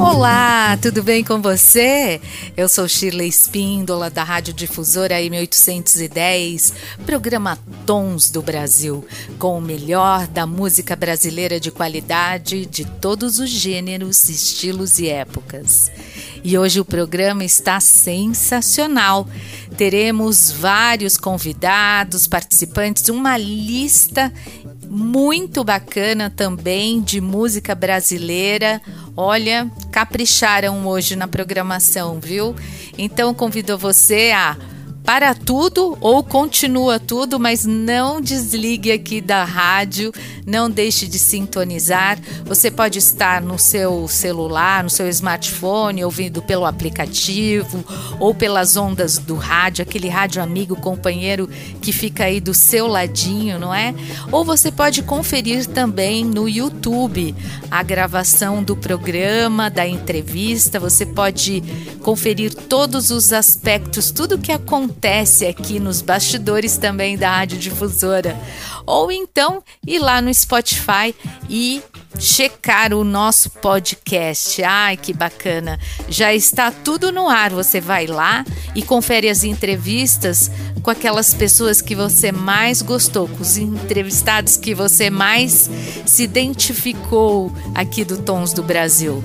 Olá, tudo bem com você? Eu sou Shirley Espíndola, da Rádio Difusora M810, programa Tons do Brasil, com o melhor da música brasileira de qualidade de todos os gêneros, estilos e épocas. E hoje o programa está sensacional. Teremos vários convidados, participantes, uma lista muito bacana também de música brasileira. Olha, capricharam hoje na programação, viu? Então convido você a para tudo ou continua tudo, mas não desligue aqui da rádio, não deixe de sintonizar. Você pode estar no seu celular, no seu smartphone, ouvindo pelo aplicativo ou pelas ondas do rádio, aquele rádio amigo, companheiro que fica aí do seu ladinho, não é? Ou você pode conferir também no YouTube a gravação do programa, da entrevista. Você pode conferir todos os aspectos, tudo que acontece acontece aqui nos bastidores também da Rádio Difusora. Ou então ir lá no Spotify e checar o nosso podcast. Ai, que bacana! Já está tudo no ar. Você vai lá e confere as entrevistas com aquelas pessoas que você mais gostou, com os entrevistados que você mais se identificou aqui do Tons do Brasil.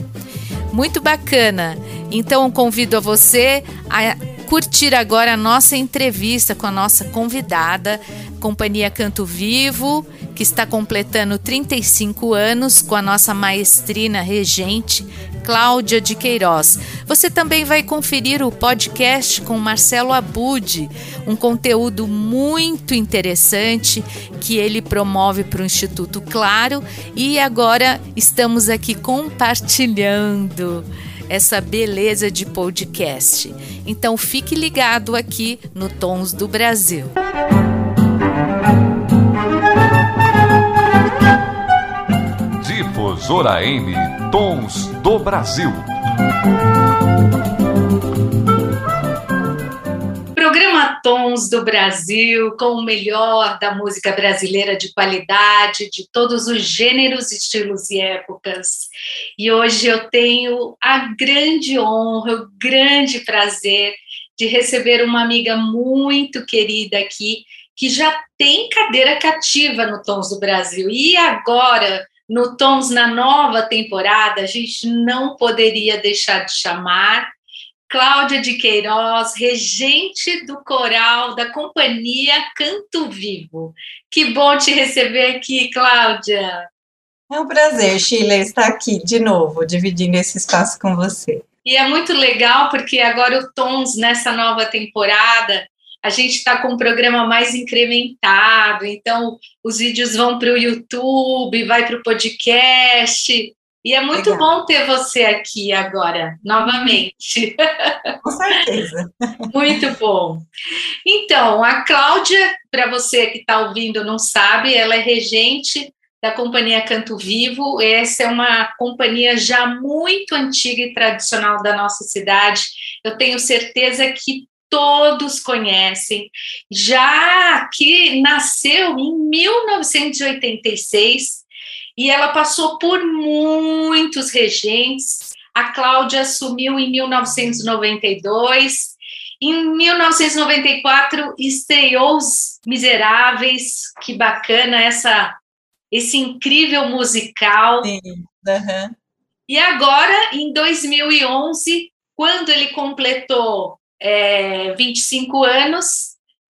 Muito bacana. Então convido a você a curtir agora a nossa entrevista com a nossa convidada, Companhia Canto Vivo, que está completando 35 anos com a nossa maestrina regente, Cláudia de Queiroz. Você também vai conferir o podcast com Marcelo Abud, um conteúdo muito interessante que ele promove para o Instituto Claro e agora estamos aqui compartilhando essa beleza de podcast. Então fique ligado aqui no Tons do Brasil. Difusora M Tons do Brasil. Tons do Brasil, com o melhor da música brasileira de qualidade, de todos os gêneros, estilos e épocas. E hoje eu tenho a grande honra, o grande prazer de receber uma amiga muito querida aqui, que já tem cadeira cativa no Tons do Brasil. E agora, no Tons na nova temporada, a gente não poderia deixar de chamar Cláudia de Queiroz, regente do coral da companhia Canto Vivo. Que bom te receber aqui, Cláudia. É um prazer, Sheila, estar aqui de novo, dividindo esse espaço com você. E é muito legal porque agora o Tons, nessa nova temporada, a gente está com um programa mais incrementado, então os vídeos vão para o YouTube, vai para o podcast, e é muito Legal. bom ter você aqui agora, novamente. Com certeza. muito bom. Então, a Cláudia, para você que está ouvindo não sabe, ela é regente da Companhia Canto Vivo. Essa é uma companhia já muito antiga e tradicional da nossa cidade. Eu tenho certeza que todos conhecem, já que nasceu em 1986 e ela passou por muitos regentes. A Cláudia assumiu em 1992. Em 1994 estreou Os Miseráveis. Que bacana essa esse incrível musical. Sim. Uhum. E agora, em 2011, quando ele completou é, 25 anos,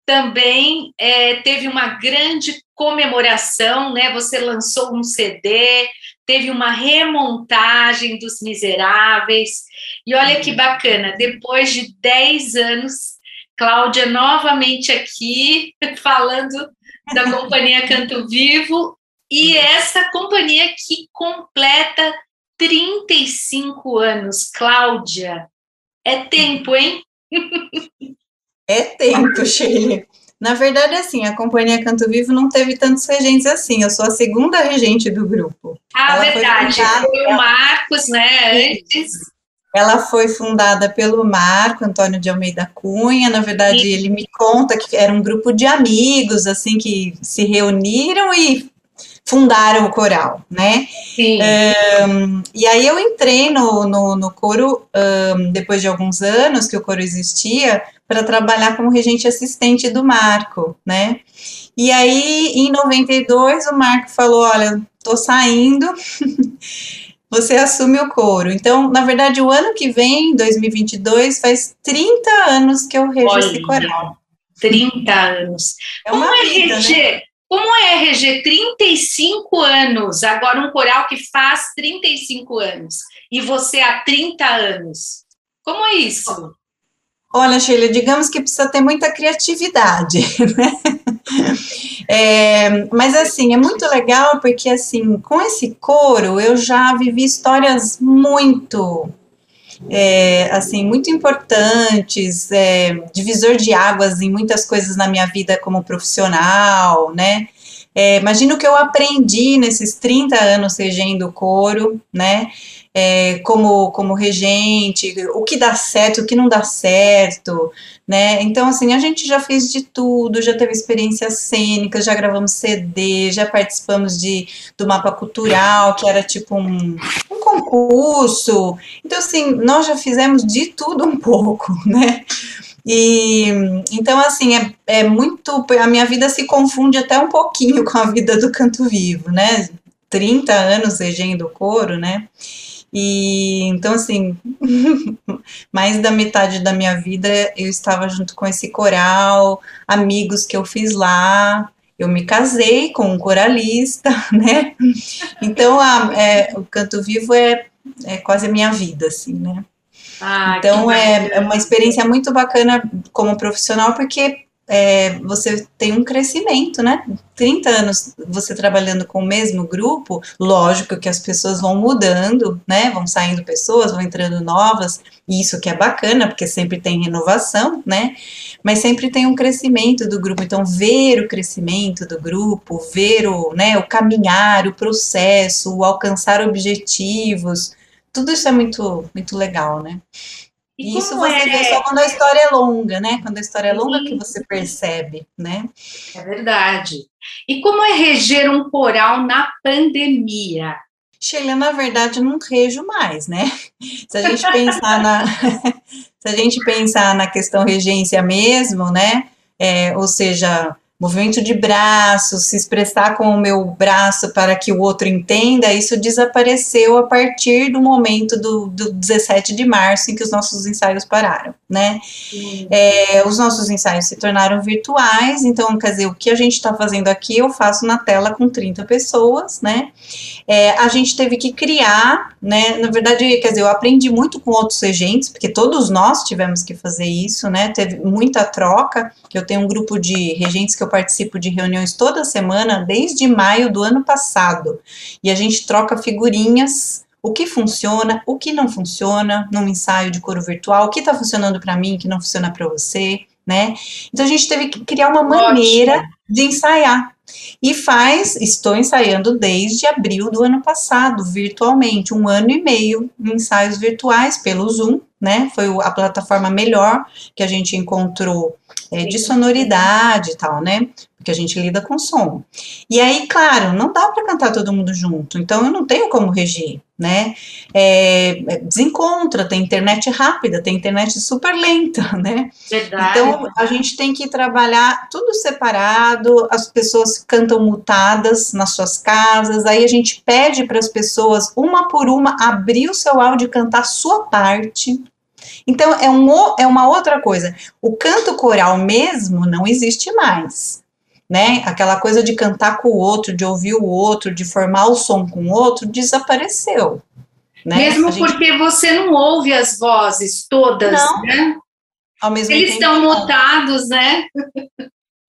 também é, teve uma grande comemoração, né? Você lançou um CD, teve uma remontagem dos Miseráveis. E olha que bacana, depois de 10 anos, Cláudia novamente aqui falando da companhia Canto Vivo e essa companhia que completa 35 anos. Cláudia, é tempo, hein? É tempo, Sheila. Na verdade, assim, a Companhia Canto Vivo não teve tantos regentes assim. Eu sou a segunda regente do grupo. Ah, ela verdade. Foi, fundada, foi o Marcos, né? Antes. Ela foi fundada pelo Marco Antônio de Almeida Cunha. Na verdade, Sim. ele me conta que era um grupo de amigos, assim, que se reuniram e fundaram o coral, né? Um, e aí eu entrei no, no, no coro um, depois de alguns anos que o coro existia para trabalhar como regente assistente do Marco, né? E aí em 92 o Marco falou, olha, tô saindo. você assume o coro. Então, na verdade, o ano que vem, 2022, faz 30 anos que eu Olha, esse coral. 30 anos. É Como é vida, reger? Né? Como é reger 35 anos, agora um coral que faz 35 anos, e você há 30 anos? Como é isso? Olha, Sheila, digamos que precisa ter muita criatividade, né? É, mas assim, é muito legal porque assim, com esse coro eu já vivi histórias muito é, assim, muito importantes, é, divisor de águas em muitas coisas na minha vida como profissional, né? É, imagino que eu aprendi nesses 30 anos regendo coro, né? É, como, como regente, o que dá certo, o que não dá certo, né? Então, assim, a gente já fez de tudo, já teve experiências cênicas, já gravamos CD, já participamos de, do mapa cultural, que era tipo um, um concurso. Então, assim, nós já fizemos de tudo um pouco, né? E então, assim, é, é muito. A minha vida se confunde até um pouquinho com a vida do canto vivo, né? 30 anos regendo coro, né? E então, assim, mais da metade da minha vida eu estava junto com esse coral, amigos que eu fiz lá. Eu me casei com um coralista, né? Então, a, é, o canto vivo é, é quase a minha vida, assim, né? Ah, então, é, é uma experiência muito bacana como profissional, porque é, você tem um crescimento, né? 30 anos você trabalhando com o mesmo grupo, lógico que as pessoas vão mudando, né? Vão saindo pessoas, vão entrando novas, e isso que é bacana, porque sempre tem renovação, né? Mas sempre tem um crescimento do grupo. Então, ver o crescimento do grupo, ver o, né, o caminhar, o processo, o alcançar objetivos, tudo isso é muito, muito legal, né? E isso você é... vê só quando a história é longa, né? Quando a história é longa que você percebe, né? É verdade. E como é reger um coral na pandemia? Sheila, na verdade, não rejo mais, né? Se a gente pensar na, se a gente pensar na questão regência mesmo, né? É, ou seja, movimento de braços, se expressar com o meu braço para que o outro entenda, isso desapareceu a partir do momento do, do 17 de março em que os nossos ensaios pararam, né? É, os nossos ensaios se tornaram virtuais, então, quer dizer, o que a gente está fazendo aqui eu faço na tela com 30 pessoas, né? É, a gente teve que criar, né? Na verdade, quer dizer, eu aprendi muito com outros regentes, porque todos nós tivemos que fazer isso, né? Teve muita troca, eu tenho um grupo de regentes que eu participo de reuniões toda semana desde maio do ano passado. E a gente troca figurinhas o que funciona, o que não funciona num ensaio de coro virtual, o que está funcionando para mim, o que não funciona para você, né? Então a gente teve que criar uma maneira Ótimo. de ensaiar. E faz, estou ensaiando desde abril do ano passado, virtualmente, um ano e meio em ensaios virtuais pelo Zoom, né? Foi a plataforma melhor que a gente encontrou é, de sonoridade e tal, né? Porque a gente lida com som. E aí, claro, não dá para cantar todo mundo junto, então eu não tenho como regir, né? É, é, desencontra, tem internet rápida, tem internet super lenta, né? Verdade. Então a gente tem que trabalhar tudo separado, as pessoas cantam mutadas nas suas casas, aí a gente pede para as pessoas, uma por uma, abrir o seu áudio e cantar a sua parte então, é, um, é uma outra coisa. O canto coral mesmo não existe mais. Né? Aquela coisa de cantar com o outro, de ouvir o outro, de formar o som com o outro, desapareceu. Né? Mesmo gente... porque você não ouve as vozes todas, não. né? Ao mesmo Eles tempo, estão mutados, né?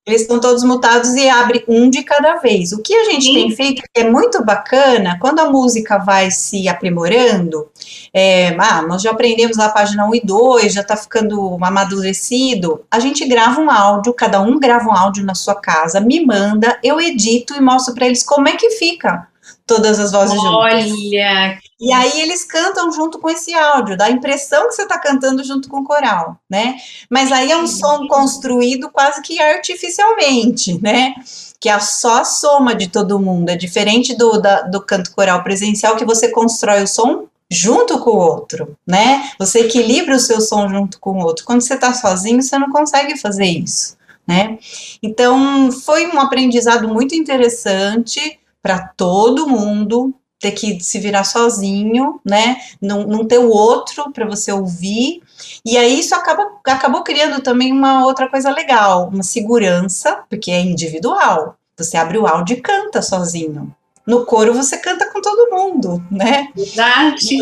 Eles estão todos mutados e abre um de cada vez. O que a gente Sim. tem feito é muito bacana, quando a música vai se aprimorando, é, ah, nós já aprendemos a página 1 e 2, já está ficando amadurecido, a gente grava um áudio, cada um grava um áudio na sua casa, me manda, eu edito e mostro para eles como é que fica todas as vozes Olha. juntas. Olha! E aí eles cantam junto com esse áudio, dá a impressão que você está cantando junto com o coral, né? Mas aí é um som construído quase que artificialmente, né? Que é só a soma de todo mundo, é diferente do, da, do canto coral presencial que você constrói o som junto com o outro, né? Você equilibra o seu som junto com o outro. Quando você está sozinho, você não consegue fazer isso, né? Então, foi um aprendizado muito interessante para todo mundo ter que se virar sozinho, né? Não, não ter o outro para você ouvir. E aí isso acaba, acabou criando também uma outra coisa legal, uma segurança, porque é individual. Você abre o áudio e canta sozinho. No coro você canta com todo mundo, né? Verdade.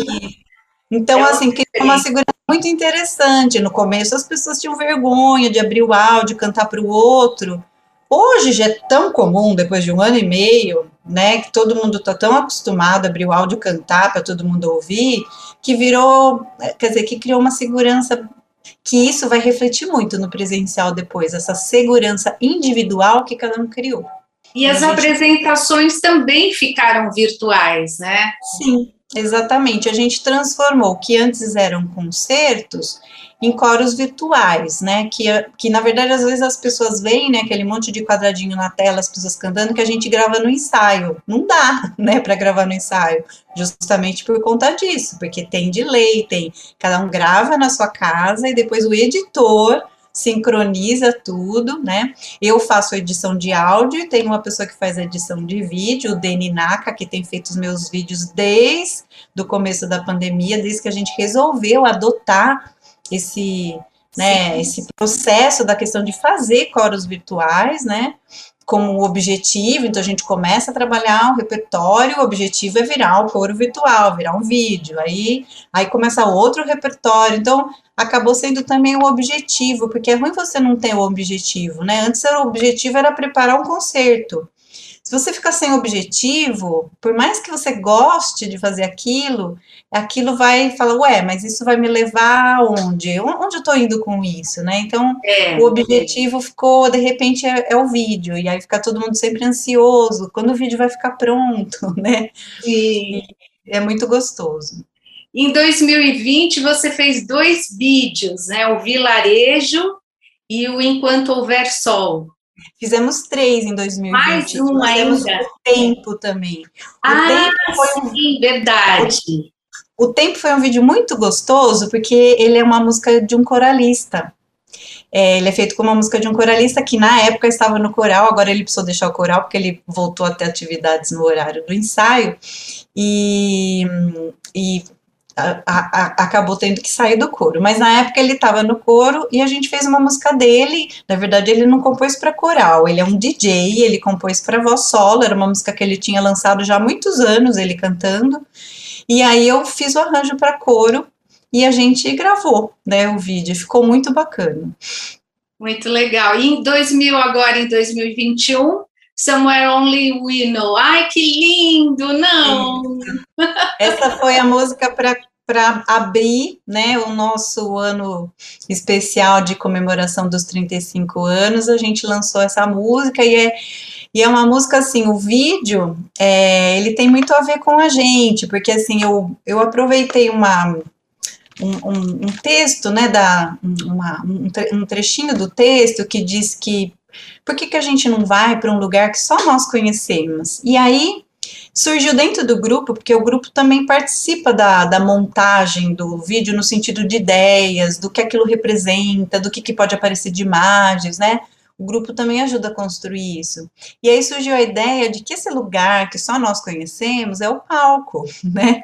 Então, é assim, que uma segurança muito interessante. No começo as pessoas tinham vergonha de abrir o áudio, cantar para o outro. Hoje já é tão comum, depois de um ano e meio, né, que todo mundo está tão acostumado a abrir o áudio cantar para todo mundo ouvir, que virou, quer dizer, que criou uma segurança que isso vai refletir muito no presencial depois, essa segurança individual que cada um criou. E as gente... apresentações também ficaram virtuais, né? Sim, exatamente. A gente transformou o que antes eram concertos em coros virtuais, né? Que, que na verdade às vezes as pessoas veem, né? Aquele monte de quadradinho na tela, as pessoas cantando, que a gente grava no ensaio. Não dá, né? Para gravar no ensaio, justamente por conta disso, porque tem delay, tem cada um grava na sua casa e depois o editor sincroniza tudo, né? Eu faço edição de áudio, tem uma pessoa que faz edição de vídeo, o Deni Naka, que tem feito os meus vídeos desde o começo da pandemia, desde que a gente resolveu adotar esse, né, esse processo da questão de fazer coros virtuais, né, como objetivo, então a gente começa a trabalhar o repertório, o objetivo é virar o coro virtual, virar um vídeo, aí, aí começa outro repertório, então acabou sendo também o objetivo, porque é ruim você não ter o objetivo, né, antes o objetivo era preparar um concerto, se você ficar sem objetivo, por mais que você goste de fazer aquilo, aquilo vai falar, ué, mas isso vai me levar aonde? Onde eu estou indo com isso, né? Então, é, o objetivo é. ficou, de repente, é, é, o vídeo, e aí fica todo mundo sempre ansioso, quando o vídeo vai ficar pronto, né? E é muito gostoso. Em 2020, você fez dois vídeos, né? O Vilarejo e o Enquanto Houver Sol. Fizemos três em 2020. Mais um ainda. O tempo também. O ah, tempo foi um... sim, verdade. O, o tempo foi um vídeo muito gostoso, porque ele é uma música de um coralista. É, ele é feito com uma música de um coralista que na época estava no coral, agora ele precisou deixar o coral porque ele voltou a ter atividades no horário do ensaio. E, e a, a, acabou tendo que sair do coro. Mas na época ele estava no coro e a gente fez uma música dele. Na verdade, ele não compôs para coral, ele é um DJ, ele compôs para voz solo. Era uma música que ele tinha lançado já há muitos anos, ele cantando. E aí eu fiz o arranjo para coro e a gente gravou, né, o vídeo. Ficou muito bacana. Muito legal. E em 2000 agora em 2021 Somewhere Only We Know. Ai, que lindo! Não! Essa foi a música para para abrir né, o nosso ano especial de comemoração dos 35 anos, a gente lançou essa música e é, e é uma música assim, o vídeo, é, ele tem muito a ver com a gente, porque assim, eu, eu aproveitei uma, um, um, um texto, né, da, uma, um trechinho do texto que diz que por que, que a gente não vai para um lugar que só nós conhecemos? E aí surgiu dentro do grupo, porque o grupo também participa da, da montagem do vídeo no sentido de ideias, do que aquilo representa, do que, que pode aparecer de imagens, né? O grupo também ajuda a construir isso. E aí surgiu a ideia de que esse lugar que só nós conhecemos é o palco, né?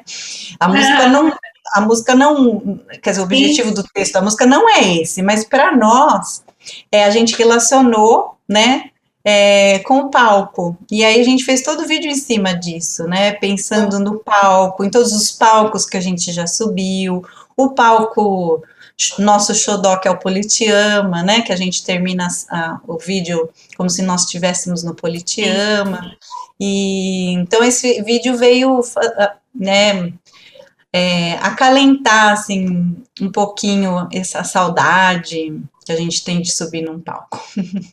A música não, a música não, quer dizer, o objetivo do texto, a música não é esse, mas para nós é, a gente relacionou, né, é, com o palco. E aí a gente fez todo o vídeo em cima disso, né, pensando no palco, em todos os palcos que a gente já subiu, o palco nosso xodó que é o Politeama, né, que a gente termina a, o vídeo como se nós estivéssemos no Politeama. E então esse vídeo veio, né, é, acalentar assim um pouquinho essa saudade que a gente tem de subir num palco.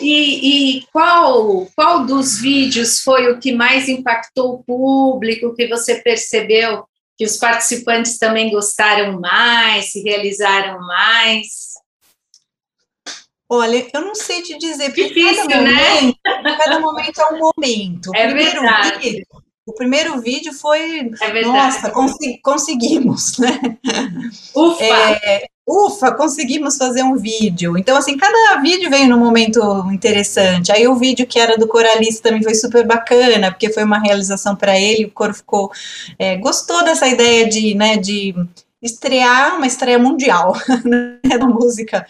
E, e, qual, qual dos vídeos foi o que mais impactou o público, que você percebeu que os participantes também gostaram mais, se realizaram mais? Olha, eu não sei te dizer, porque Difícil, cada, né? momento, né? cada momento é um momento. É verdade. Vídeo, o primeiro vídeo foi, é nossa, conseguimos, né? Ufa! É, ufa, conseguimos fazer um vídeo. Então, assim, cada vídeo veio num momento interessante. Aí o vídeo que era do coralista também foi super bacana, porque foi uma realização para ele, o coro ficou, é, gostou dessa ideia de, né, de estrear uma estreia mundial né, da música,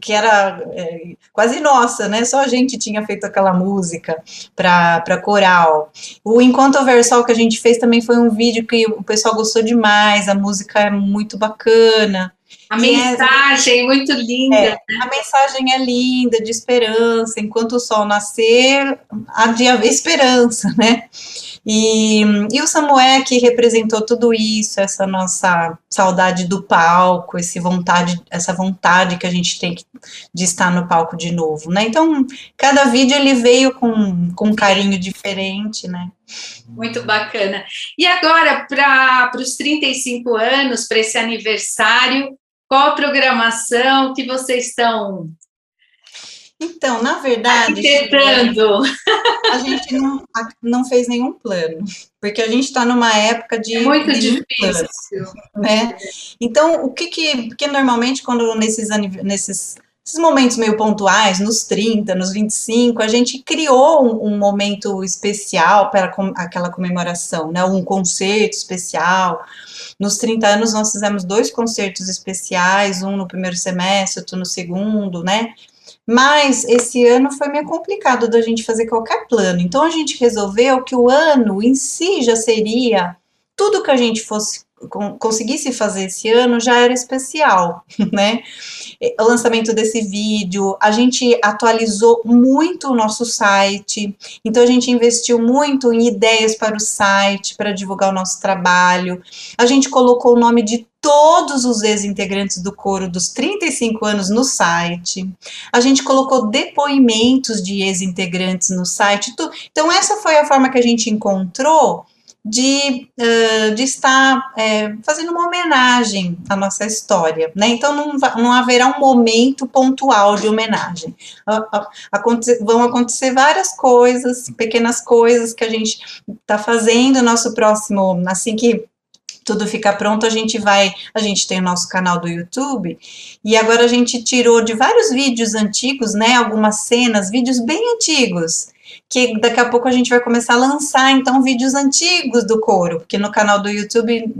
que era é, quase nossa, né? Só a gente tinha feito aquela música para coral. O Enquanto Versal que a gente fez também foi um vídeo que o pessoal gostou demais, a música é muito bacana. A mensagem é, muito linda. É, né? A mensagem é linda, de esperança. Enquanto o sol nascer, há de haver esperança, né? E, e o Samuel que representou tudo isso, essa nossa saudade do palco, esse vontade, essa vontade que a gente tem de estar no palco de novo, né? Então, cada vídeo ele veio com, com um carinho diferente, né? Muito bacana. E agora, para os 35 anos, para esse aniversário, qual a programação que vocês estão então, na verdade, Arquitetando. a gente não, não fez nenhum plano, porque a gente está numa época de. É muito difícil. Plano, né? Então, o que que. Porque normalmente, quando nesses, nesses esses momentos meio pontuais, nos 30, nos 25, a gente criou um, um momento especial para com, aquela comemoração, né? Um concerto especial. Nos 30 anos, nós fizemos dois concertos especiais, um no primeiro semestre, outro no segundo, né? Mas esse ano foi meio complicado da gente fazer qualquer plano. Então a gente resolveu que o ano em si já seria tudo que a gente fosse conseguisse fazer esse ano já era especial, né? O lançamento desse vídeo, a gente atualizou muito o nosso site, então a gente investiu muito em ideias para o site, para divulgar o nosso trabalho. A gente colocou o nome de todos os ex-integrantes do coro dos 35 anos no site. A gente colocou depoimentos de ex-integrantes no site. Então, essa foi a forma que a gente encontrou de, uh, de estar é, fazendo uma homenagem à nossa história, né? Então não, não haverá um momento pontual de homenagem. Vão acontecer várias coisas, pequenas coisas que a gente está fazendo. Nosso próximo, assim que tudo ficar pronto, a gente vai. A gente tem o nosso canal do YouTube e agora a gente tirou de vários vídeos antigos, né? Algumas cenas, vídeos bem antigos. Que daqui a pouco a gente vai começar a lançar então vídeos antigos do coro, porque no canal do YouTube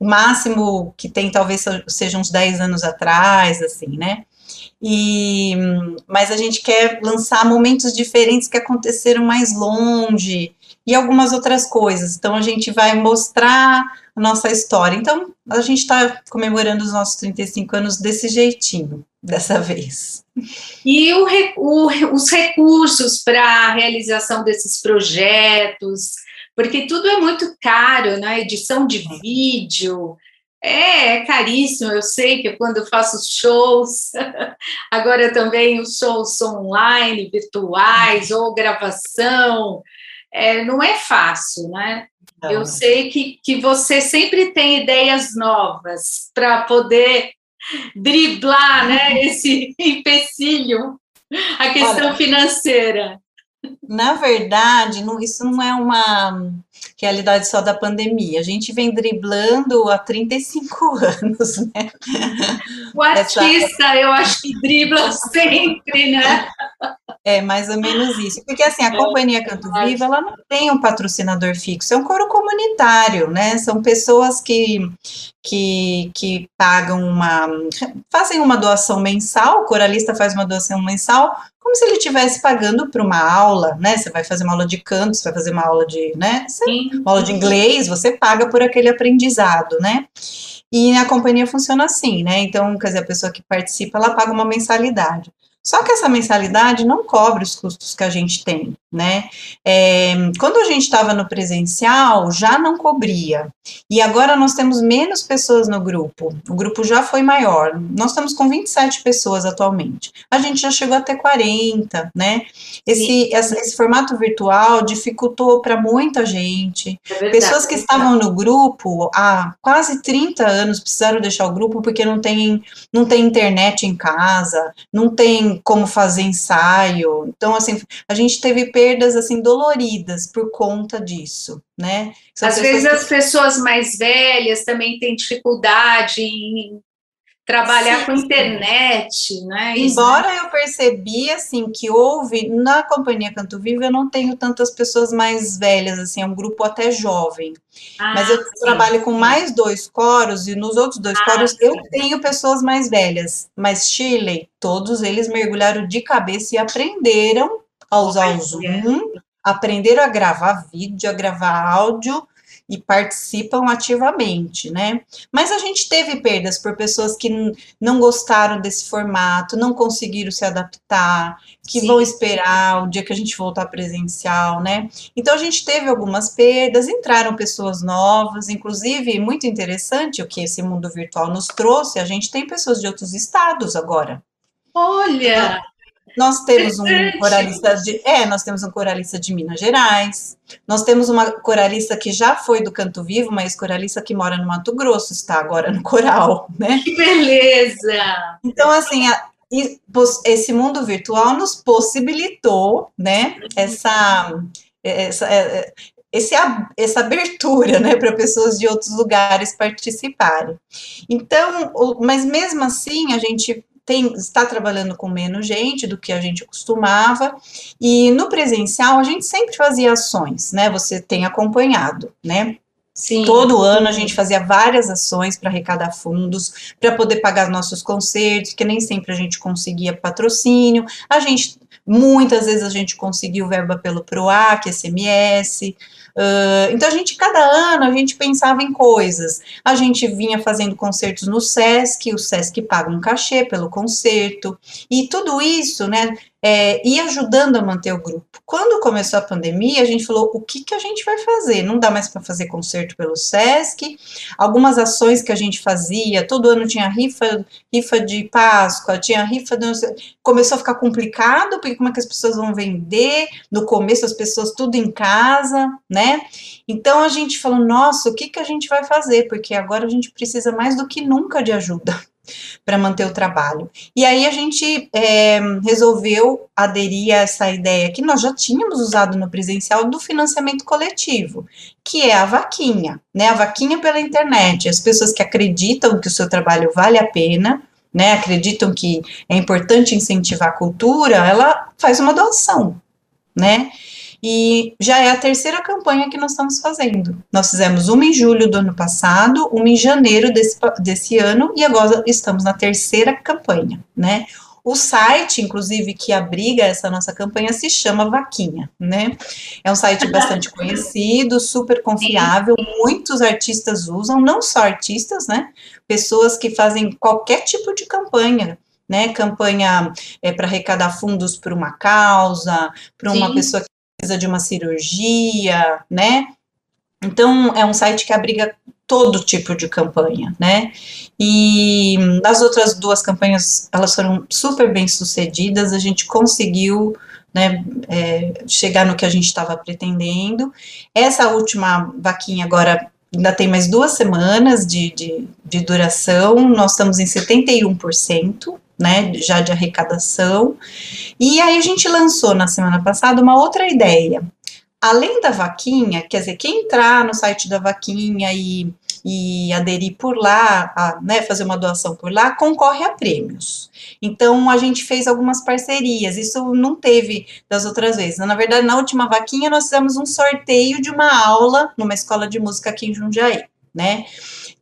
o máximo que tem talvez seja uns 10 anos atrás, assim, né? E, mas a gente quer lançar momentos diferentes que aconteceram mais longe e algumas outras coisas. Então a gente vai mostrar a nossa história. Então, a gente está comemorando os nossos 35 anos desse jeitinho, dessa vez. E o, o, os recursos para a realização desses projetos, porque tudo é muito caro, né? Edição de vídeo. É, é caríssimo, eu sei que quando eu faço shows, agora também os shows online, virtuais, ou gravação, é, não é fácil, né? Não. Eu sei que, que você sempre tem ideias novas para poder driblar né, esse empecilho, a questão Olha, financeira. Na verdade, não, isso não é uma realidade só da pandemia. A gente vem driblando há 35 anos, né? O artista, Essa... eu acho que dribla sempre, né? É, mais ou menos isso. Porque, assim, a é, Companhia Canto Viva, ela não tem um patrocinador fixo, é um coro comunitário, né? São pessoas que, que, que pagam uma... fazem uma doação mensal, o coralista faz uma doação mensal, como se ele estivesse pagando para uma aula, né? Você vai fazer uma aula de canto, você vai fazer uma aula de, né? Uma aula de inglês, você paga por aquele aprendizado, né? E a companhia funciona assim, né? Então, quer dizer, a pessoa que participa, ela paga uma mensalidade. Só que essa mensalidade não cobre os custos que a gente tem, né? É, quando a gente estava no presencial, já não cobria. E agora nós temos menos pessoas no grupo. O grupo já foi maior. Nós estamos com 27 pessoas atualmente. A gente já chegou até 40, né? Esse, esse, esse formato virtual dificultou para muita gente. É pessoas que estavam no grupo há quase 30 anos precisaram deixar o grupo porque não tem, não tem internet em casa, não tem como fazer ensaio. Então, assim, a gente teve perdas assim doloridas por conta disso, né? São Às vezes que... as pessoas mais velhas também têm dificuldade em trabalhar Sim. com internet, né? Embora eu percebi assim que houve na companhia Canto Vivo, eu não tenho tantas pessoas mais velhas, assim, é um grupo até jovem. Ah, Mas eu sim, trabalho com mais dois coros e nos outros dois ah, coros sim. eu tenho pessoas mais velhas. Mas Shirley, todos eles mergulharam de cabeça e aprenderam a usar o Zoom, aprenderam a gravar vídeo, a gravar áudio e participam ativamente, né? Mas a gente teve perdas por pessoas que não gostaram desse formato, não conseguiram se adaptar, que Sim. vão esperar o dia que a gente voltar presencial, né? Então a gente teve algumas perdas, entraram pessoas novas, inclusive muito interessante o que esse mundo virtual nos trouxe, a gente tem pessoas de outros estados agora. Olha! Nós temos um coralista de, é, nós temos um coralista de Minas Gerais. Nós temos uma coralista que já foi do Canto Vivo, mas coralista que mora no Mato Grosso, está agora no coral, né? Que beleza! Então, assim, a, esse mundo virtual nos possibilitou, né, essa, essa, é, é, esse, essa abertura, né, para pessoas de outros lugares participarem. Então, mas mesmo assim, a gente tem, está trabalhando com menos gente do que a gente costumava, e no presencial a gente sempre fazia ações, né? Você tem acompanhado, né? Sim. Todo ano a gente fazia várias ações para arrecadar fundos, para poder pagar nossos concertos, que nem sempre a gente conseguia patrocínio. A gente, muitas vezes a gente conseguiu verba pelo PROAC, SMS, Uh, então a gente, cada ano, a gente pensava em coisas. A gente vinha fazendo concertos no SESC, o SESC paga um cachê pelo concerto, e tudo isso, né, é, e ajudando a manter o grupo. Quando começou a pandemia, a gente falou: o que, que a gente vai fazer? Não dá mais para fazer concerto pelo SESC. Algumas ações que a gente fazia, todo ano tinha rifa, rifa de Páscoa, tinha rifa de. Começou a ficar complicado, porque como é que as pessoas vão vender? No começo, as pessoas tudo em casa, né? Então a gente falou: nossa, o que, que a gente vai fazer? Porque agora a gente precisa mais do que nunca de ajuda para manter o trabalho. E aí a gente é, resolveu aderir a essa ideia que nós já tínhamos usado no presencial do financiamento coletivo, que é a vaquinha, né? A vaquinha pela internet. As pessoas que acreditam que o seu trabalho vale a pena, né? Acreditam que é importante incentivar a cultura, ela faz uma doação, né? E já é a terceira campanha que nós estamos fazendo. Nós fizemos uma em julho do ano passado, uma em janeiro desse, desse ano, e agora estamos na terceira campanha, né? O site, inclusive, que abriga essa nossa campanha se chama Vaquinha, né? É um site bastante conhecido, super confiável, muitos artistas usam, não só artistas, né? Pessoas que fazem qualquer tipo de campanha, né? Campanha é, para arrecadar fundos para uma causa, para uma pessoa que precisa de uma cirurgia, né? Então, é um site que abriga todo tipo de campanha, né? E nas outras duas campanhas, elas foram super bem sucedidas, a gente conseguiu né, é, chegar no que a gente estava pretendendo. Essa última vaquinha agora ainda tem mais duas semanas de, de, de duração, nós estamos em 71%, né, já de arrecadação. E aí a gente lançou na semana passada uma outra ideia. Além da vaquinha, quer dizer, quem entrar no site da vaquinha e, e aderir por lá, a, né, fazer uma doação por lá, concorre a prêmios. Então a gente fez algumas parcerias, isso não teve das outras vezes. Na verdade, na última vaquinha nós fizemos um sorteio de uma aula numa escola de música aqui em Jundiaí, né?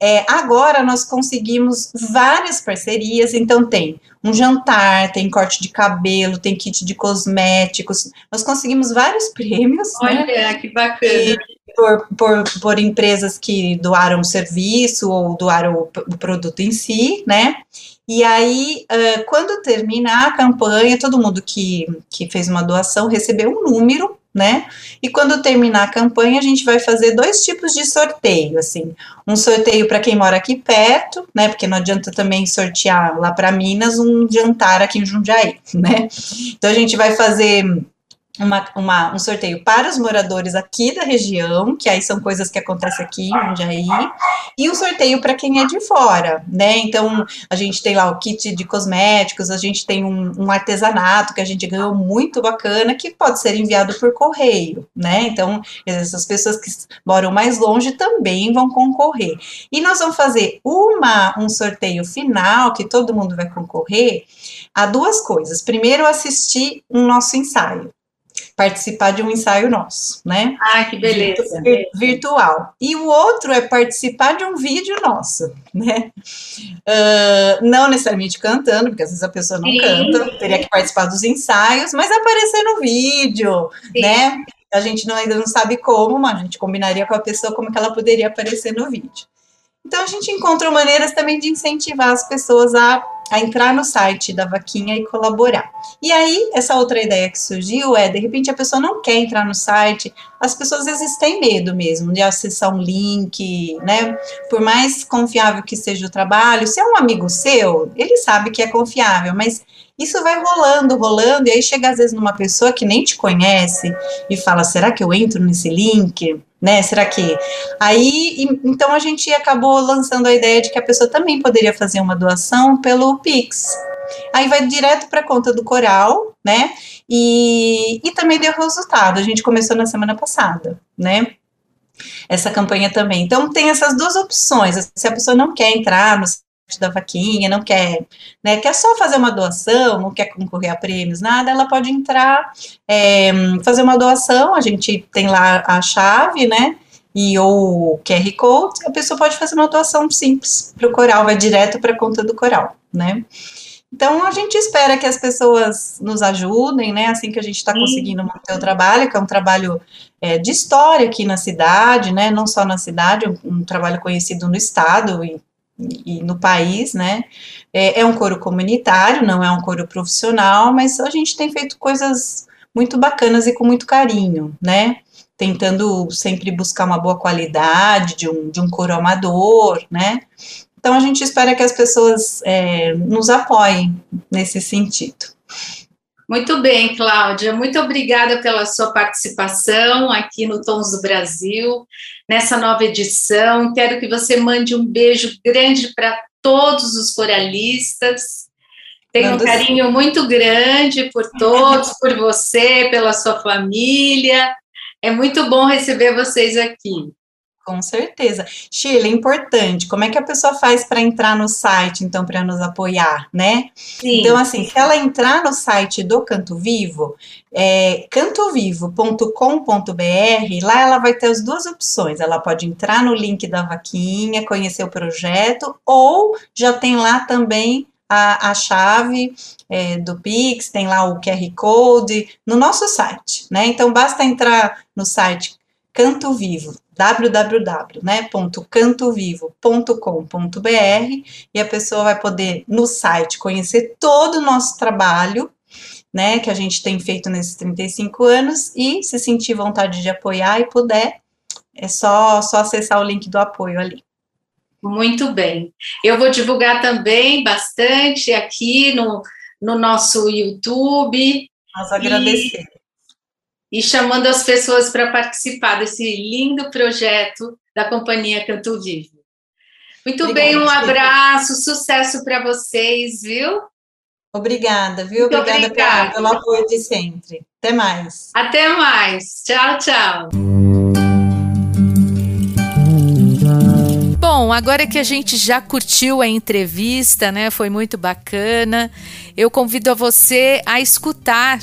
É, agora nós conseguimos várias parcerias, então tem um jantar, tem corte de cabelo, tem kit de cosméticos. Nós conseguimos vários prêmios. Né? Olha, né? que bacana. Por, por, por, empresas que doaram o serviço ou doaram o, o produto em si, né? E aí, quando terminar a campanha, todo mundo que, que fez uma doação recebeu um número, né? E quando terminar a campanha, a gente vai fazer dois tipos de sorteio, assim. Um sorteio para quem mora aqui perto, né? Porque não adianta também sortear lá para Minas um jantar aqui em Jundiaí, né? Então a gente vai fazer uma, uma, um sorteio para os moradores aqui da região, que aí são coisas que acontecem aqui em Jundiaí, e um sorteio para quem é de fora, né? Então, a gente tem lá o kit de cosméticos, a gente tem um, um, artesanato que a gente ganhou muito bacana, que pode ser enviado por correio, né? Então, essas pessoas que moram mais longe também vão concorrer. E nós vamos fazer uma, um sorteio final, que todo mundo vai concorrer, a duas coisas. Primeiro, assistir um nosso ensaio participar de um ensaio nosso, né? Ah, que beleza. virtual. E o outro é participar de um vídeo nosso, né? Uh, não necessariamente cantando, porque às vezes a pessoa não Sim. canta, teria que participar dos ensaios, mas aparecer no vídeo, Sim. né? A gente não, ainda não sabe como, mas a gente combinaria com a pessoa como que ela poderia aparecer no vídeo. Então a gente encontra maneiras também de incentivar as pessoas a a entrar no site da vaquinha e colaborar. E aí, essa outra ideia que surgiu é, de repente, a pessoa não quer entrar no site, as pessoas às vezes têm medo mesmo de acessar um link, né? Por mais confiável que seja o trabalho, se é um amigo seu, ele sabe que é confiável, mas isso vai rolando, rolando, e aí chega às vezes numa pessoa que nem te conhece e fala: será que eu entro nesse link? Né? Será que. Aí, então a gente acabou lançando a ideia de que a pessoa também poderia fazer uma doação pelo Pix. Aí vai direto para a conta do coral, né? E, e também deu resultado. A gente começou na semana passada, né? Essa campanha também. Então tem essas duas opções. Se a pessoa não quer entrar no da vaquinha, não quer, né, quer só fazer uma doação, não quer concorrer a prêmios, nada, ela pode entrar, é, fazer uma doação, a gente tem lá a chave, né, e ou QR Code, a pessoa pode fazer uma doação simples para o coral, vai direto para a conta do coral, né. Então, a gente espera que as pessoas nos ajudem, né, assim que a gente está conseguindo manter o trabalho, que é um trabalho é, de história aqui na cidade, né, não só na cidade, um, um trabalho conhecido no estado e e no país, né? É, é, um coro comunitário, não é um coro profissional, mas a gente tem feito coisas muito bacanas e com muito carinho, né? Tentando sempre buscar uma boa qualidade de um, de um coro amador, né? Então a gente espera que as pessoas é, nos apoiem nesse sentido. Muito bem, Cláudia. Muito obrigada pela sua participação aqui no Tons do Brasil, nessa nova edição. Quero que você mande um beijo grande para todos os coralistas. Tenho um carinho muito grande por todos, por você, pela sua família. É muito bom receber vocês aqui. Com certeza. Sheila, importante, como é que a pessoa faz para entrar no site, então, para nos apoiar, né? Sim. Então, assim, se ela entrar no site do Canto Vivo, é, cantovivo.com.br, lá ela vai ter as duas opções. Ela pode entrar no link da vaquinha, conhecer o projeto, ou já tem lá também a, a chave é, do Pix, tem lá o QR Code no nosso site, né? Então, basta entrar no site Canto Vivo, www.cantovivo.com.br e a pessoa vai poder no site conhecer todo o nosso trabalho, né, que a gente tem feito nesses 35 anos e se sentir vontade de apoiar e puder, é só só acessar o link do apoio ali. Muito bem. Eu vou divulgar também bastante aqui no, no nosso YouTube. Nós agradecemos e chamando as pessoas para participar desse lindo projeto da Companhia Canto Vivo. Muito Obrigada, bem, um abraço, sucesso para vocês, viu? Obrigada, viu? Muito obrigada, obrigada. pelo apoio de sempre. Até mais. Até mais. Tchau, tchau. Bom, agora que a gente já curtiu a entrevista, né? Foi muito bacana. Eu convido a você a escutar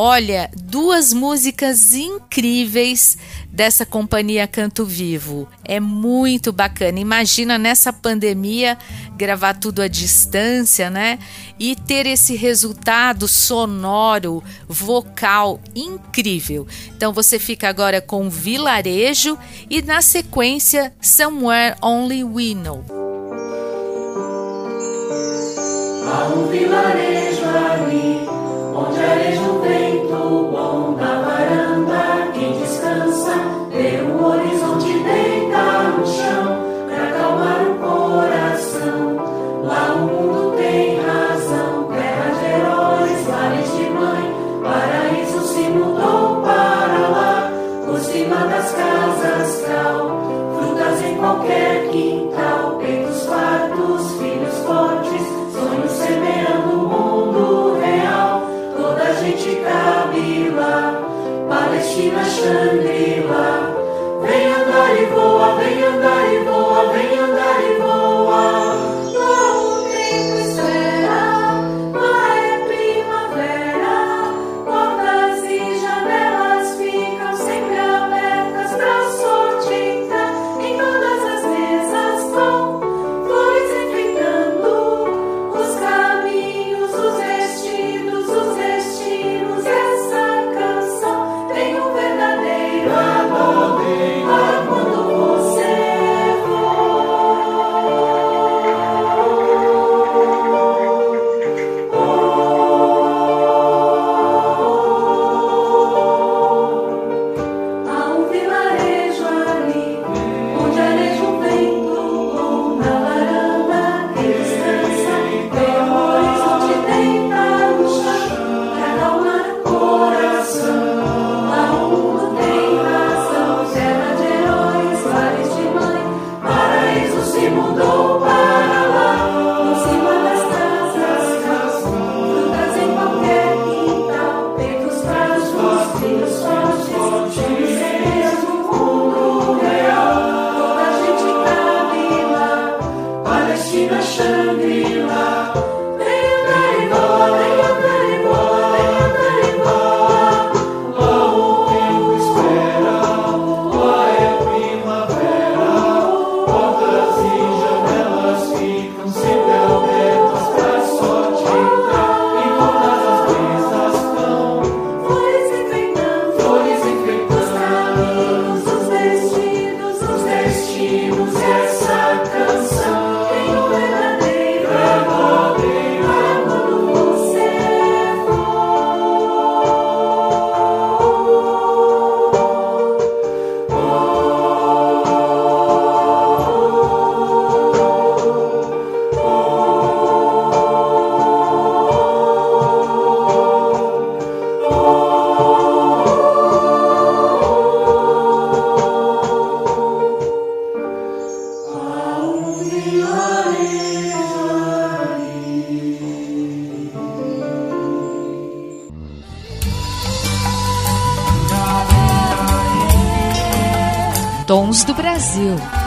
Olha, duas músicas incríveis dessa companhia Canto Vivo. É muito bacana. Imagina nessa pandemia gravar tudo à distância, né? E ter esse resultado sonoro, vocal incrível. Então você fica agora com Vilarejo e na sequência Somewhere Only We Know. Há um vilarejo ali, onde arejo do Brasil.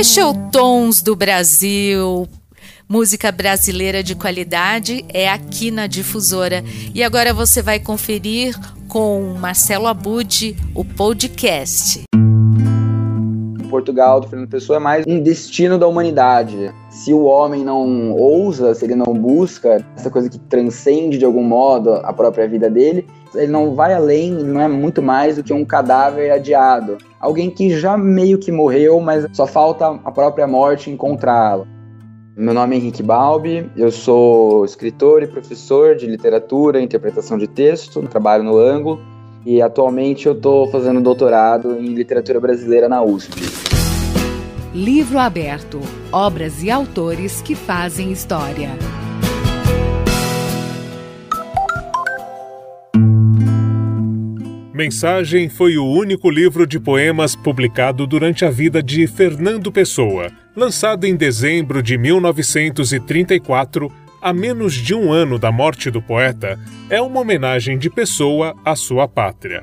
Este é o Tons do Brasil. Música brasileira de qualidade é aqui na Difusora. E agora você vai conferir com Marcelo Abud o podcast. Portugal do Fernando Pessoa é mais um destino da humanidade. Se o homem não ousa, se ele não busca essa coisa que transcende de algum modo a própria vida dele, ele não vai além, não é muito mais do que um cadáver adiado. Alguém que já meio que morreu, mas só falta a própria morte encontrá-lo. Meu nome é Henrique Balbi, eu sou escritor e professor de literatura e interpretação de texto, trabalho no Ângulo e atualmente eu estou fazendo doutorado em literatura brasileira na USP. Livro aberto: obras e autores que fazem história. Mensagem foi o único livro de poemas publicado durante a vida de Fernando Pessoa. Lançado em dezembro de 1934, a menos de um ano da morte do poeta, é uma homenagem de Pessoa à sua pátria.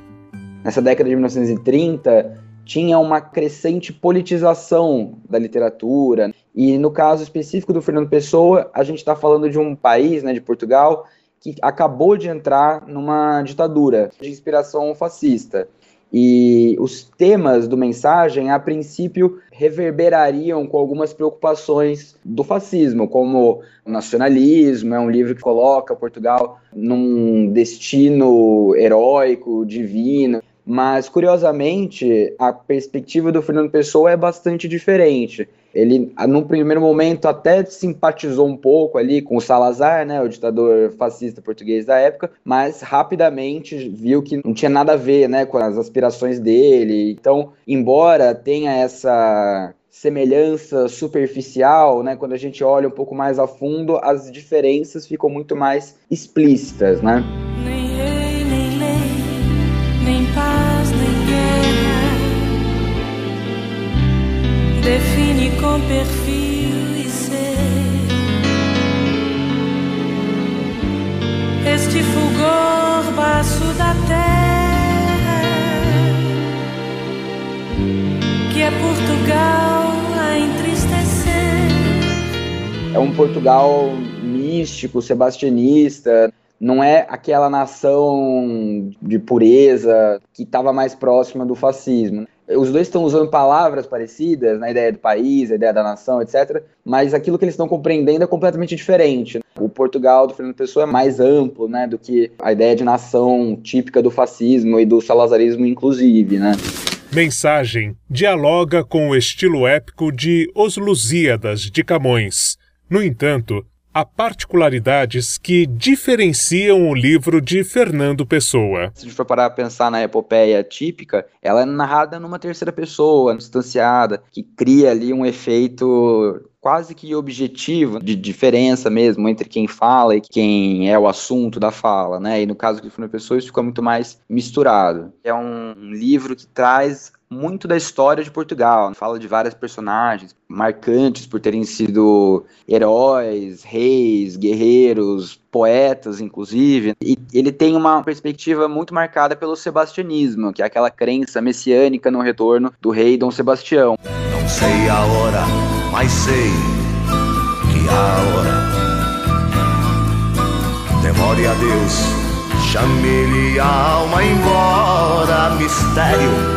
Nessa década de 1930, tinha uma crescente politização da literatura. E no caso específico do Fernando Pessoa, a gente está falando de um país, né, de Portugal, que acabou de entrar numa ditadura de inspiração fascista. E os temas do mensagem, a princípio, reverberariam com algumas preocupações do fascismo, como o nacionalismo, é um livro que coloca Portugal num destino heróico, divino. Mas, curiosamente, a perspectiva do Fernando Pessoa é bastante diferente. Ele, num primeiro momento, até simpatizou um pouco ali com o Salazar, né, o ditador fascista português da época, mas rapidamente viu que não tinha nada a ver né, com as aspirações dele. Então, embora tenha essa semelhança superficial, né, quando a gente olha um pouco mais a fundo, as diferenças ficam muito mais explícitas, né? Define com perfil e ser este fulgor baço da terra que é Portugal a entristecer. É um Portugal místico, sebastianista, não é aquela nação de pureza que estava mais próxima do fascismo os dois estão usando palavras parecidas na ideia do país, a ideia da nação, etc. Mas aquilo que eles estão compreendendo é completamente diferente. O Portugal do Fernando Pessoa é mais amplo, né, do que a ideia de nação típica do fascismo e do salazarismo, inclusive, né. Mensagem dialoga com o estilo épico de Os Lusíadas de Camões. No entanto, há particularidades que diferenciam o livro de Fernando Pessoa. Se a gente for parar a pensar na epopeia típica, ela é narrada numa terceira pessoa, distanciada, que cria ali um efeito quase que objetivo de diferença mesmo entre quem fala e quem é o assunto da fala, né? E no caso de Fernando Pessoa isso fica muito mais misturado. É um livro que traz muito da história de Portugal. Fala de várias personagens marcantes por terem sido heróis, reis, guerreiros, poetas, inclusive. E ele tem uma perspectiva muito marcada pelo sebastianismo, que é aquela crença messiânica no retorno do rei Dom Sebastião. Não sei a hora, mas sei que a hora. Demore a Deus, chame-lhe a alma embora, mistério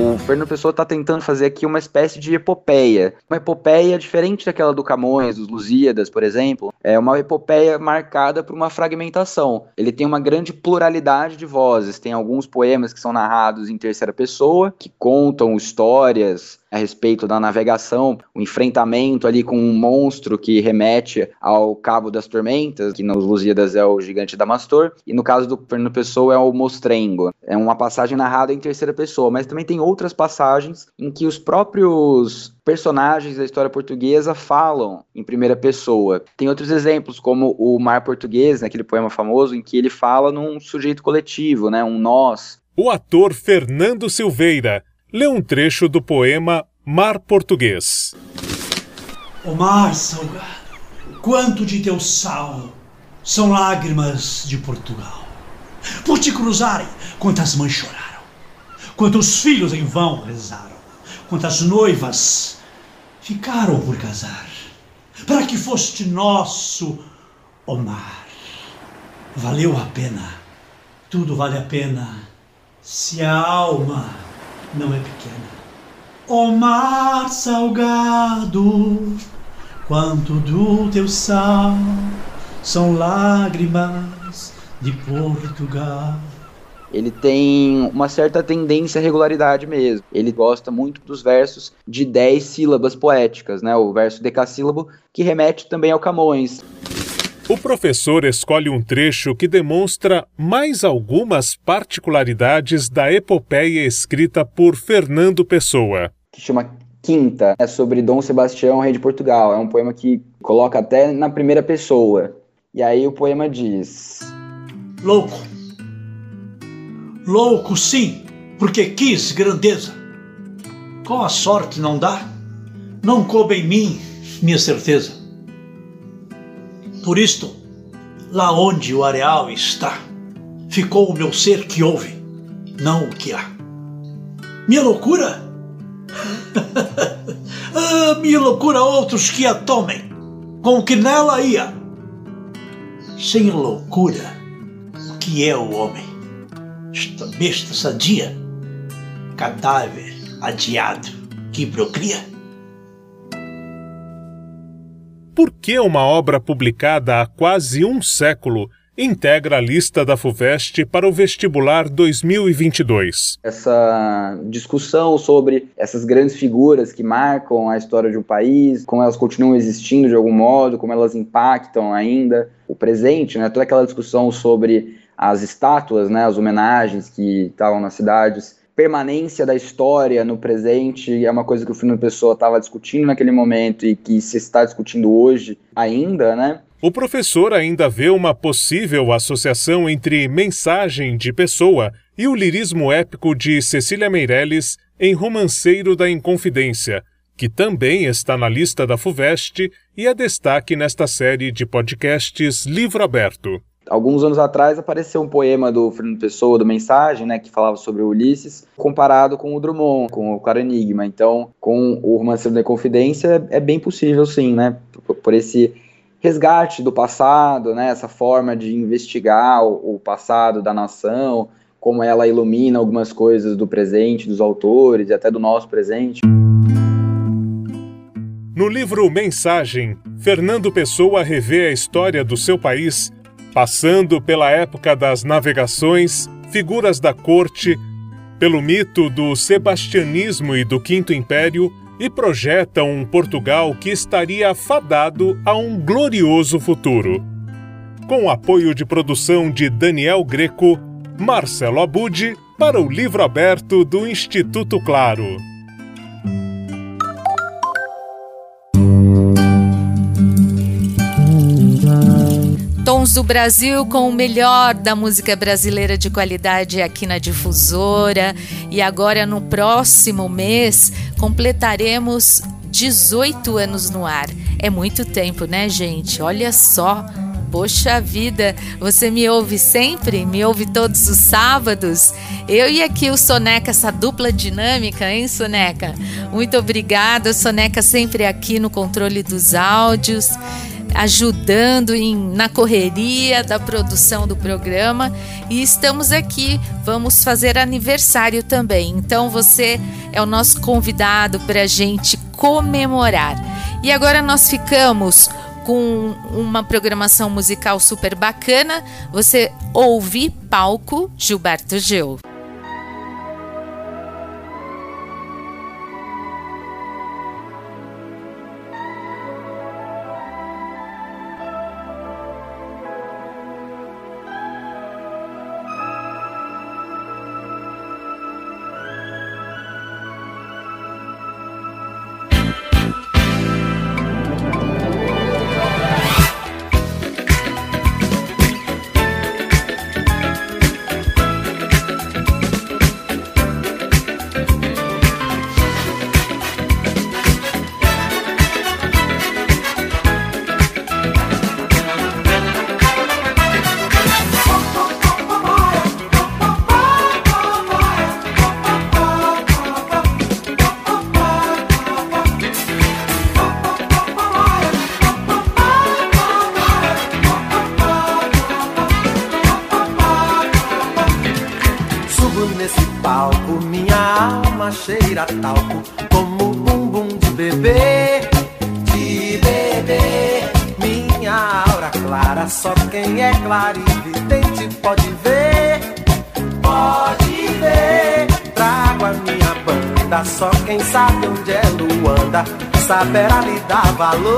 o Fernando Pessoa está tentando fazer aqui uma espécie de epopeia. Uma epopeia diferente daquela do Camões, dos Lusíadas, por exemplo. É uma epopeia marcada por uma fragmentação. Ele tem uma grande pluralidade de vozes. Tem alguns poemas que são narrados em terceira pessoa, que contam histórias a respeito da navegação, o enfrentamento ali com um monstro que remete ao Cabo das Tormentas, que nos Lusíadas é o Gigante Damastor, e no caso do Fernando Pessoa é o Mostrengo. É uma passagem narrada em terceira pessoa, mas também tem outras passagens em que os próprios personagens da história portuguesa falam em primeira pessoa. Tem outros exemplos, como o Mar Português, aquele poema famoso, em que ele fala num sujeito coletivo, né, um nós. O ator Fernando Silveira lê um trecho do poema Mar Português. O mar salgado, quanto de teu sal são lágrimas de Portugal. Por te cruzarem, quantas mães choraram, quantos filhos em vão rezaram, quantas noivas ficaram por casar, para que foste nosso, Omar. Valeu a pena, tudo vale a pena, se a alma não é pequena. Omar salgado, quanto do teu sal são lágrimas de Portugal. Ele tem uma certa tendência à regularidade mesmo. Ele gosta muito dos versos de 10 sílabas poéticas, né? O verso decassílabo, que remete também ao Camões. O professor escolhe um trecho que demonstra mais algumas particularidades da epopeia escrita por Fernando Pessoa. Que chama Quinta, é sobre Dom Sebastião, rei de Portugal. É um poema que coloca até na primeira pessoa. E aí o poema diz: Louco. Louco, sim, porque quis grandeza. Com a sorte não dá, não coube em mim minha certeza. Por isto, lá onde o areal está, ficou o meu ser que ouve, não o que há. Minha loucura? ah, minha loucura outros que a tomem, com o que nela ia. Sem loucura, o que é o homem? Esta besta sadia, cadáver adiado que procria? Por que uma obra publicada há quase um século integra a lista da FUVEST para o vestibular 2022. Essa discussão sobre essas grandes figuras que marcam a história de um país, como elas continuam existindo de algum modo, como elas impactam ainda o presente, né? Toda aquela discussão sobre as estátuas, né, as homenagens que estavam nas cidades, permanência da história no presente é uma coisa que o Fernando Pessoa estava discutindo naquele momento e que se está discutindo hoje ainda, né? O professor ainda vê uma possível associação entre Mensagem de Pessoa e o lirismo épico de Cecília Meirelles em Romanceiro da Inconfidência, que também está na lista da FUVEST e é destaque nesta série de podcasts Livro Aberto. Alguns anos atrás apareceu um poema do Fernando Pessoa, do Mensagem, né, que falava sobre o Ulisses, comparado com o Drummond, com o Claro Enigma. Então, com o Romanceiro da Inconfidência, é bem possível, sim, né, por, por esse resgate do passado, né, essa forma de investigar o, o, passado da nação, como ela ilumina algumas coisas do presente, dos autores e até do nosso presente. No livro Mensagem, Fernando Pessoa revê a história do seu país, passando pela época das navegações, figuras da corte, pelo mito do sebastianismo e do Quinto Império e projeta um Portugal que estaria fadado a um glorioso futuro. Com o apoio de produção de Daniel Greco, Marcelo Abud para o livro aberto do Instituto Claro. Tons do Brasil com o melhor da música brasileira de qualidade aqui na Difusora. E agora, no próximo mês, completaremos 18 anos no ar. É muito tempo, né, gente? Olha só. Poxa vida, você me ouve sempre? Me ouve todos os sábados? Eu e aqui o Soneca, essa dupla dinâmica, hein, Soneca? Muito obrigada, Soneca sempre aqui no controle dos áudios ajudando em, na correria da produção do programa e estamos aqui. Vamos fazer aniversário também. Então você é o nosso convidado para a gente comemorar. E agora nós ficamos com uma programação musical super bacana. Você ouve palco Gilberto Gil. Saberá lhe dar valor,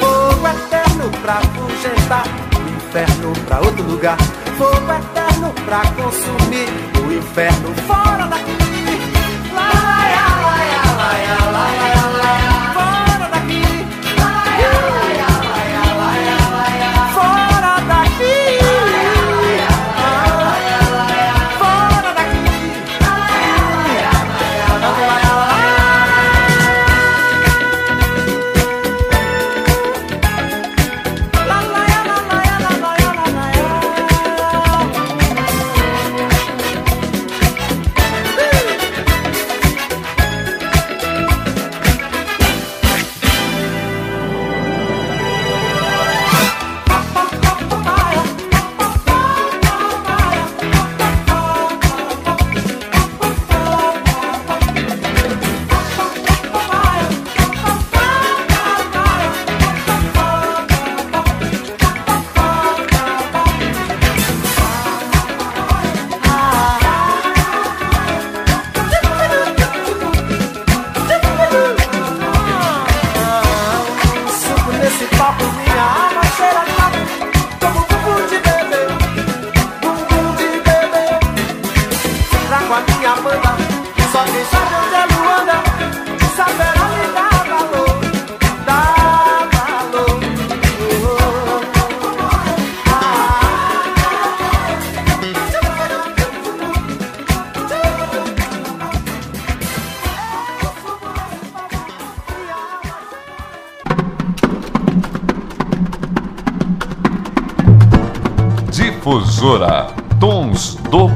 Fogo eterno pra o inferno pra outro lugar. Fogo eterno pra consumir o inferno fora daqui.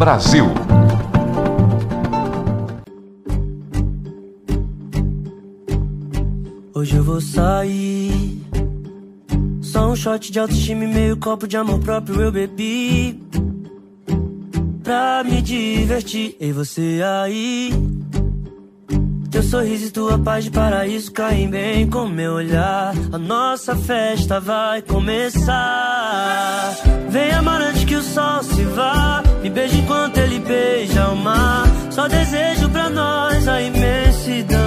Brasil. Hoje eu vou sair. Só um shot de autoestima e meio copo de amor próprio eu bebi. Pra me divertir, e você aí. Teu sorriso e tua paz de paraíso caem bem com meu olhar. A nossa festa vai começar. Vem amar antes que o sol se vá. Me beija enquanto ele beija o mar. Só desejo pra nós a imensidão.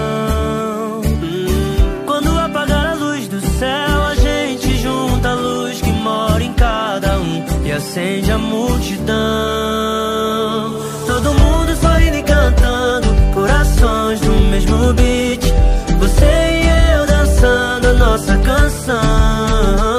Quando apagar a luz do céu, a gente junta a luz que mora em cada um e acende a multidão. Todo mundo sorrindo e cantando, corações no mesmo beat. Você e eu dançando a nossa canção.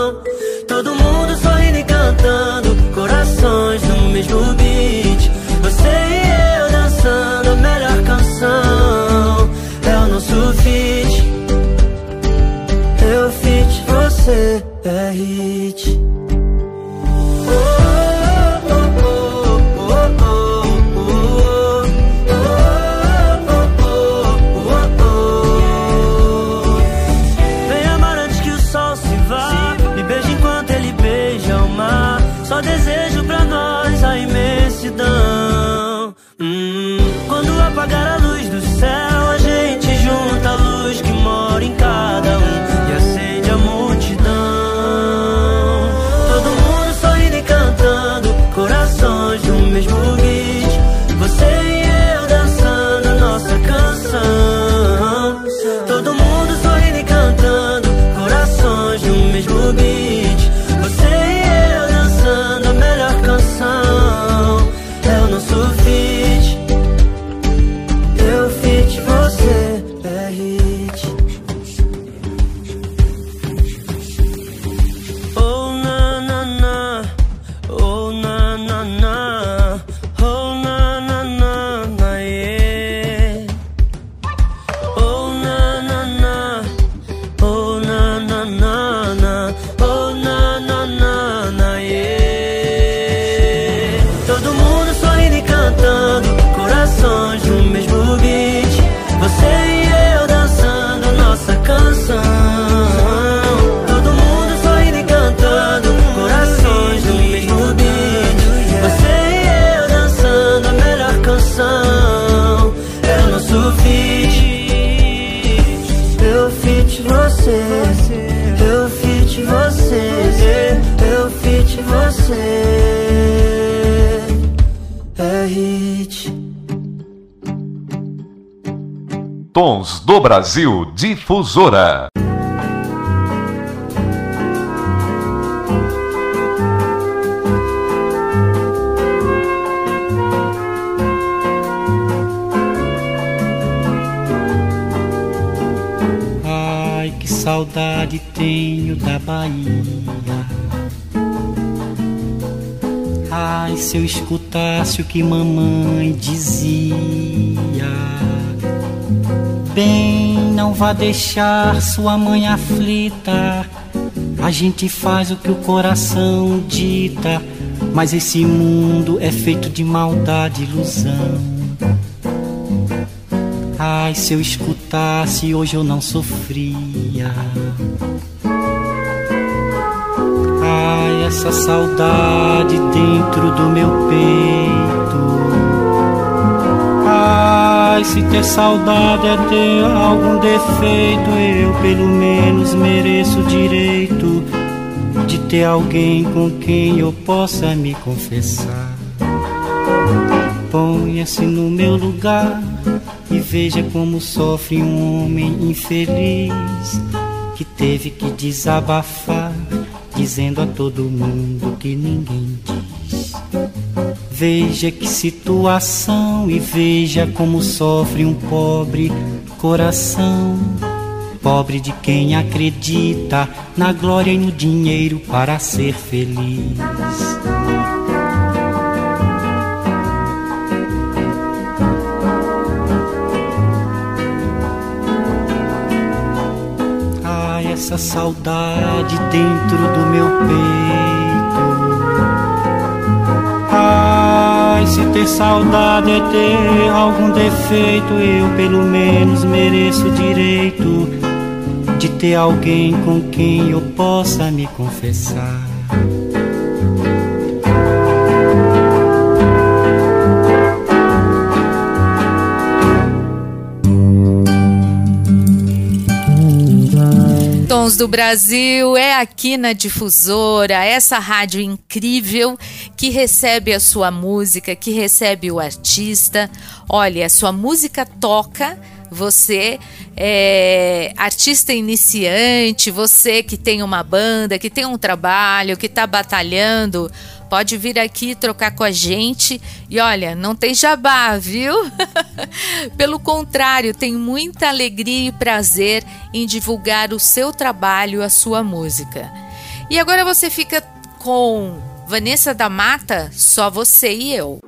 Brasil Difusora. Ai, que saudade tenho da Bahia. Ai, se eu escutasse o que mamãe dizia. Bem, não vá deixar sua mãe aflita. A gente faz o que o coração dita, mas esse mundo é feito de maldade e ilusão. Ai, se eu escutasse, hoje eu não sofria. Ai, essa saudade dentro do meu peito. Ai, se ter saudade é ter algum defeito, eu pelo menos mereço o direito de ter alguém com quem eu possa me confessar. Ponha-se no meu lugar e veja como sofre um homem infeliz que teve que desabafar, dizendo a todo mundo que ninguém diz. Veja que situação e veja como sofre um pobre coração. Pobre de quem acredita na glória e no dinheiro para ser feliz. Ai, essa saudade dentro do meu peito. Se ter saudade é ter algum defeito, eu pelo menos mereço o direito de ter alguém com quem eu possa me confessar. Tons do Brasil é aqui na Difusora, essa rádio incrível que recebe a sua música, que recebe o artista. Olha, a sua música toca, você é artista iniciante, você que tem uma banda, que tem um trabalho, que está batalhando, pode vir aqui trocar com a gente. E olha, não tem jabá, viu? Pelo contrário, tem muita alegria e prazer em divulgar o seu trabalho, a sua música. E agora você fica com Vanessa da Mata, só você e eu.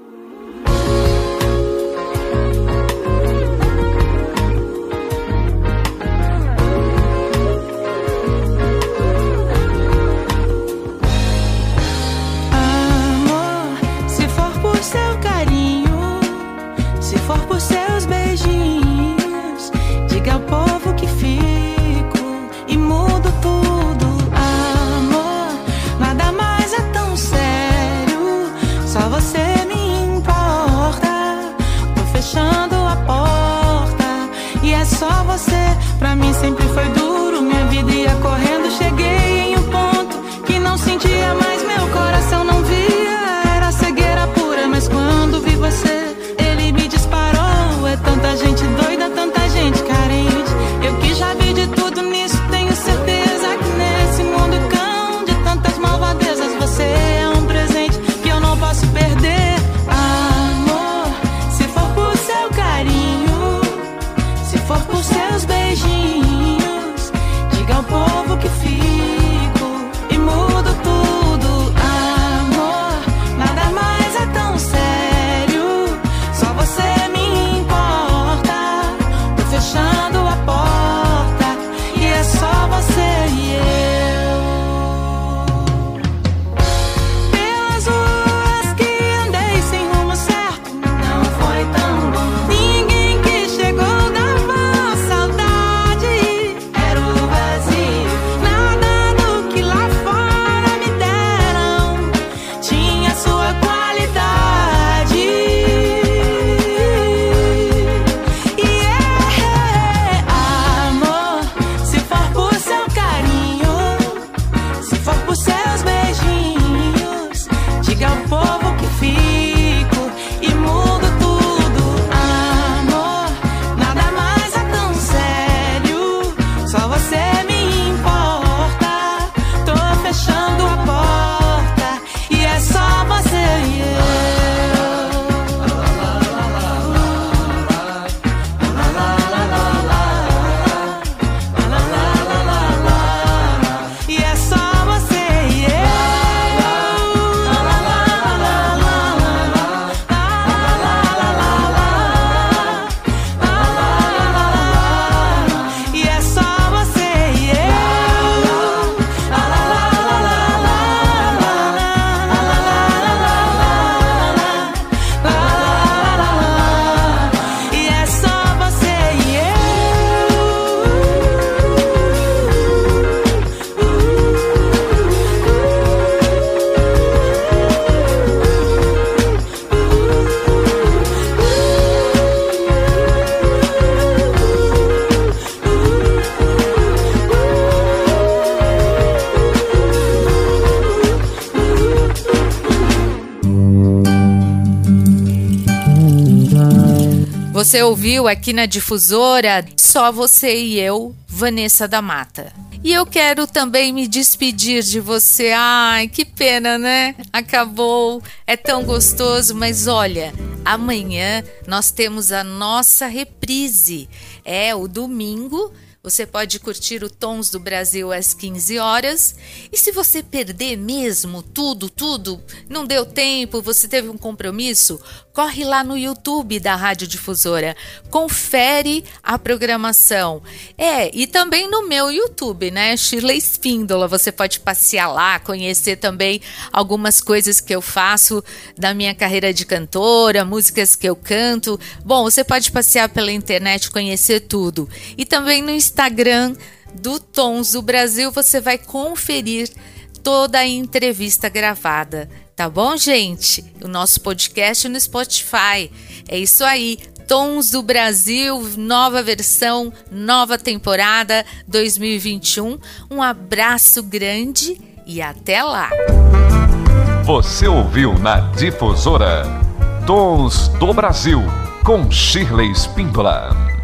Você ouviu aqui na difusora Só Você e Eu, Vanessa da Mata. E eu quero também me despedir de você. Ai, que pena, né? Acabou. É tão gostoso, mas olha, amanhã nós temos a nossa reprise. É o domingo você pode curtir o Tons do Brasil às 15 horas. E se você perder mesmo tudo, tudo, não deu tempo, você teve um compromisso, corre lá no YouTube da Rádio Difusora, confere a programação. É, e também no meu YouTube, né? Shirley Espíndola, você pode passear lá, conhecer também algumas coisas que eu faço da minha carreira de cantora, músicas que eu canto. Bom, você pode passear pela internet, conhecer tudo. E também no Instagram do Tons do Brasil você vai conferir toda a entrevista gravada. Tá bom, gente? O nosso podcast no Spotify. É isso aí. Tons do Brasil, nova versão, nova temporada 2021. Um abraço grande e até lá. Você ouviu na Difusora Tons do Brasil com Shirley Spíndola.